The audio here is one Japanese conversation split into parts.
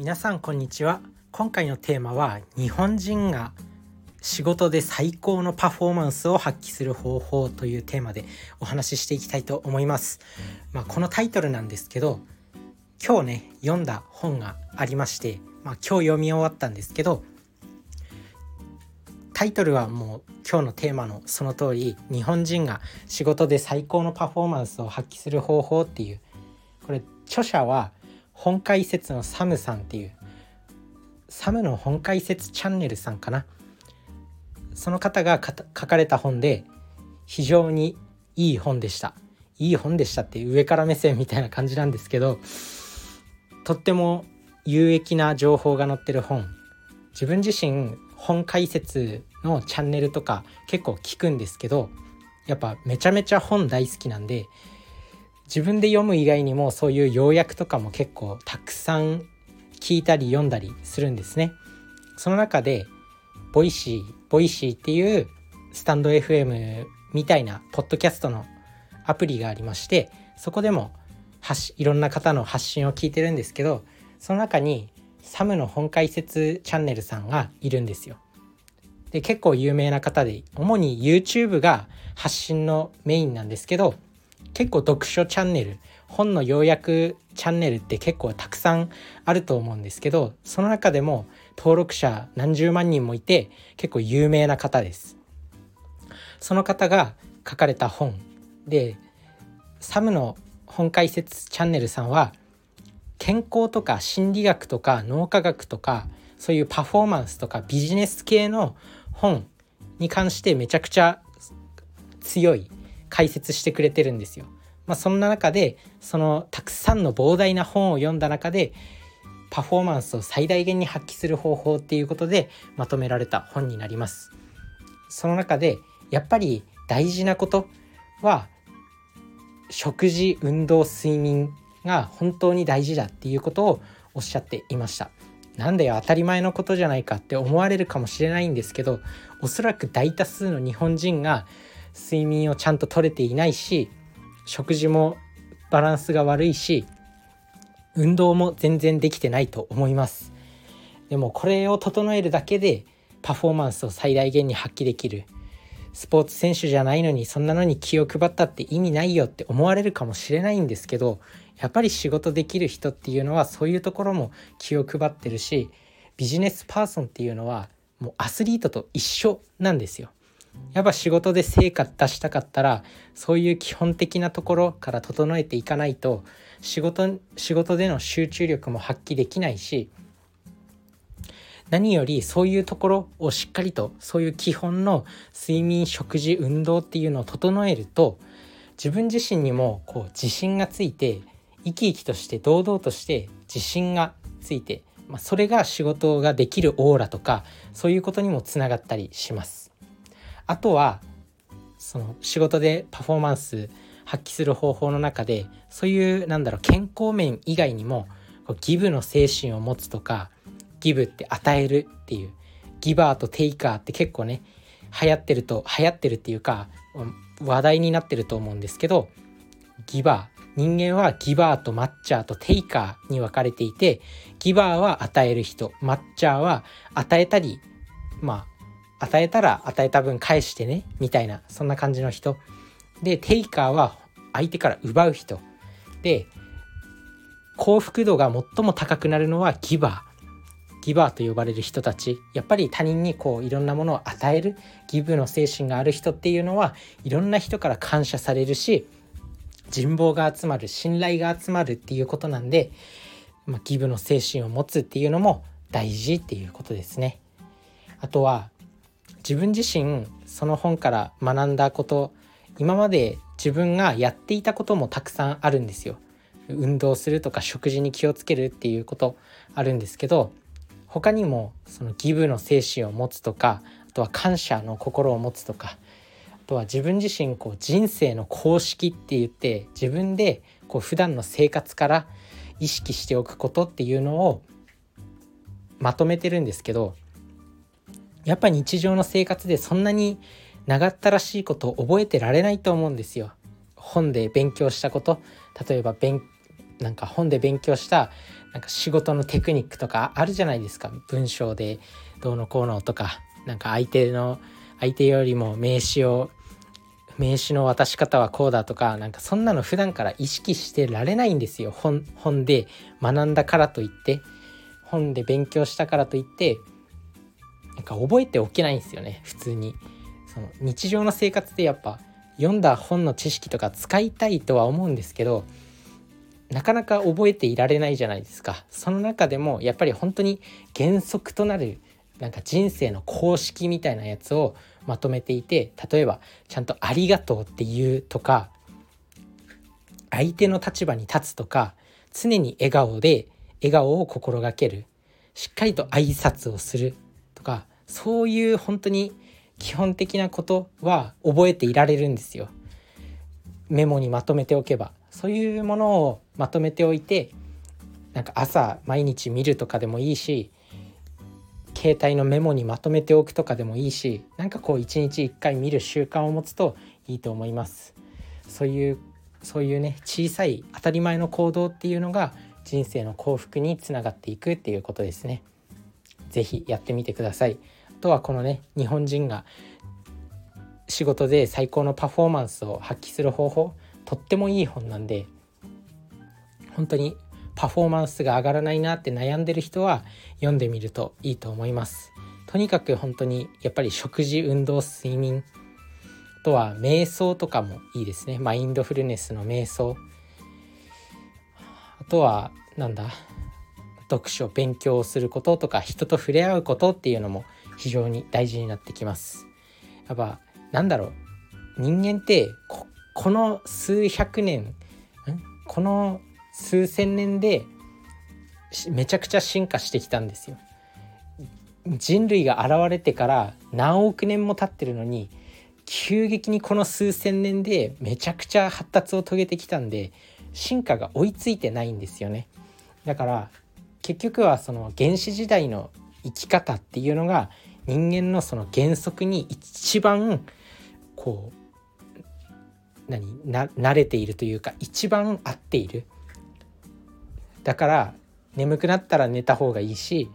皆さんこんにちは今回のテーマは日本人が仕事で最高のパフォーマンスを発揮する方法というテーマでお話ししていきたいと思います。まあ、このタイトルなんですけど今日ね読んだ本がありまして、まあ、今日読み終わったんですけどタイトルはもう今日のテーマのその通り日本人が仕事で最高のパフォーマンスを発揮する方法っていうこれ著者は本解説のサムさんっていうサムの本解説チャンネルさんかな。その方が書かれた本で非常にいい本でした。いい本でしたって上から目線みたいな感じなんですけどとっても有益な情報が載ってる本。自分自身本解説のチャンネルとか結構聞くんですけどやっぱめちゃめちゃ本大好きなんで自分で読む以外にもそういう要約とかも結構たくさん聞いたり読んだりするんですね。その中で Voicy Voicy っていうスタンド FM みたいなポッドキャストのアプリがありましてそこでもいろんな方の発信を聞いてるんですけどその中にサムの本解説チャンネルさんがいるんですよ。で結構有名な方で主に YouTube が発信のメインなんですけど結構読書チャンネル本の要約チャンネルって結構たくさんあると思うんですけどその中でも登録者何十万人もいて結構有名な方です。その方が書かれた本。でサムの本解説チャンネルさんは健康とか心理学とか脳科学とかそういうパフォーマンスとかビジネス系の本に関してめちゃくちゃ強い解説してくれてるんですよ。まあ、そんな中でそのたくさんの膨大な本を読んだ中でパフォーマンスを最大限に発揮する方法っていうことでまとめられた本になります。その中でやっぱり大事なことは食事運動睡眠が本当に大事だっていうことをおっしゃっていました。なんだよ当たり前のことじゃないかって思われるかもしれないんですけどおそらく大多数の日本人が睡眠をちゃんと取れていないし食事もバランスが悪いし運動も全然できてないと思いますでもこれを整えるだけでパフォーマンスを最大限に発揮できるスポーツ選手じゃないのにそんなのに気を配ったって意味ないよって思われるかもしれないんですけどやっぱり仕事できる人っていうのはそういうところも気を配ってるしビジネスパーソンっていうのはもうアスリートと一緒なんですよ。やっぱ仕事で成果出したかったらそういう基本的なところから整えていかないと仕事仕事での集中力も発揮できないし何よりそういうところをしっかりとそういう基本の睡眠食事運動っていうのを整えると自分自身にもこう自信がついて生き生きとして堂々として自信がついて、まあ、それが仕事ができるオーラとかそういうことにもつながったりします。あとはその仕事でパフォーマンス発揮する方法の中でそういうなんだろう健康面以外にもこうギブの精神を持つとかギブって与えるっていうギバーとテイカーって結構ね流行ってると流行ってるっていうか話題になってると思うんですけどギバー。人間はギバーとマッチャーとテイカーに分かれていてギバーは与える人マッチャーは与えたりまあ与えたら与えた分返してねみたいなそんな感じの人。でテイカーは相手から奪う人。で幸福度が最も高くなるのはギバー。ギバーと呼ばれる人たち。やっぱり他人にこういろんなものを与えるギブの精神がある人っていうのはいろんな人から感謝されるし人望が集まる信頼が集まるっていうことなんで、まあ、ギブの精神を持つっていうのも大事っていうことですね。あとは自分自身その本から学んだこと今まで自分がやっていたこともたくさんあるんですよ。運動するとか食事に気をつけるっていうことあるんですけど他にもそのギブの精神を持つとかあとは感謝の心を持つとかあとは自分自身こう人生の公式って言って自分でこう普段の生活から意識しておくことっていうのをまとめてるんですけどやっぱ日常の生活でそんなに長ったらしいことを覚えてられないと思うんですよ。本で勉強したこと。例えば勉なんか本で勉強したなんか仕事のテクニックとかあるじゃないですか。文章でどうのこうのとか。なんか相手の相手よりも名詞を名刺の渡し方はこうだとか。なんかそんなの普段から意識してられないんですよ。本本で学んだからといって。本で勉強したからといってなんか覚えておけないんですよね。普通に。その日常の生活でやっぱ読んだ本の知識とか使いたいとは思うんですけどなかなか覚えていられないじゃないですか。その中でもやっぱり本当に原則となるなんか人生の公式みたいなやつをまとめていて例えばちゃんと「ありがとう」って言うとか相手の立場に立つとか常に笑顔で笑顔を心がける。しっかりと挨拶をするとかそういう本当に基本的なことは覚えていられるんですよ。メモにまとめておけば。そういうものをまとめておいてなんか朝毎日見るとかでもいいし携帯のメモにまとめておくとかでもいいしなんかこう一日一回見る習慣を持つといいと思います。そういうそういうね小さい当たり前の行動っていうのが人生の幸福につながっていくっていうことですね。是非やってみてください。とはこのね日本人が仕事で最高のパフォーマンスを発揮する方法とってもいい本なんで本当にパフォーマンスが上がらないなって悩んでる人は読んでみるといいと思います。とにかく本当にやっぱり食事運動睡眠あとは瞑想とかもいいですね。マインドフルネスの瞑想。あとはなんだ読書勉強をすることとか人と触れ合うことっていうのも非常に大事になってきますやっぱなんだろう人間ってこの数百年この数千年でめちゃくちゃ進化してきたんですよ。人類が現れてから何億年も経ってるのに急激にこの数千年でめちゃくちゃ発達を遂げてきたんで進化が追いついてないんですよね。だから結局はその原始時代の生き方っていうのが人間のその原則に一番こう何な慣れているというか一番合っている。だから眠くなったら寝た方がいいし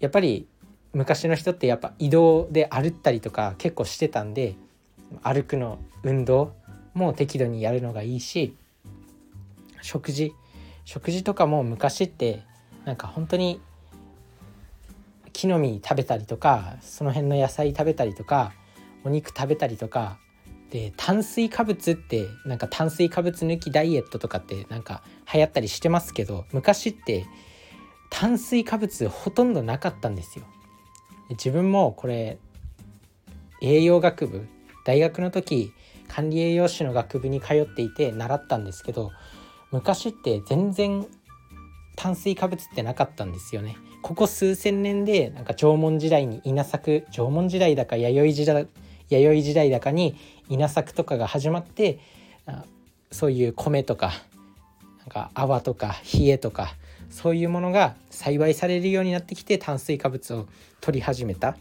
やっぱり昔の人ってやっぱ移動で歩ったりとか結構してたんで歩くの運動も適度にやるのがいいし食事食事とかも昔ってなんか本当に木の実食べたりとかその辺の野菜食べたりとかお肉食べたりとかで炭水化物ってなんか炭水化物抜きダイエットとかってなんか流行ったりしてますけど昔って炭水化物ほとんどなかったんですよ。自分もこれ栄養学部大学の時管理栄養士の学部に通っていて習ったんですけど昔って全然炭水化物ってなかったんですよね。ここ数千年でなんか縄文時代に稲作縄文時代だか弥生時代弥生時代だかに稲作とかが始まってそういう米とかなんか泡とか冷えとかそういうものが栽培されるようになってきて炭水化物を取り始めた。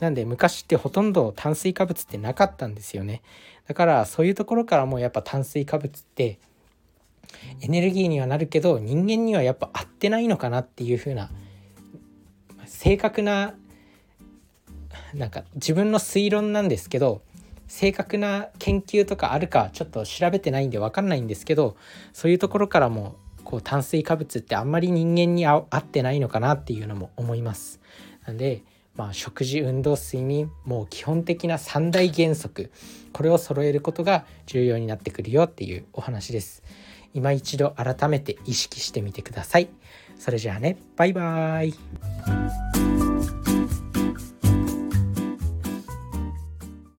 なんで昔ってほとんど炭水化物ってなかったんですよね。だからそういうところからもやっぱ炭水化物ってエネルギーにはなるけど人間にはやっぱ合ってないのかなっていう風な正確ななんか自分の推論なんですけど正確な研究とかあるかちょっと調べてないんで分かんないんですけどそういうところからもこう炭水化物ってあんまり人間に合ってないのかなっていうのも思います。なんでまあ、食事運動睡眠もう基本的な3大原則これを揃えることが重要になってくるよっていうお話です。今一度改めて意識してみてください。それじゃあね。バイバーイ。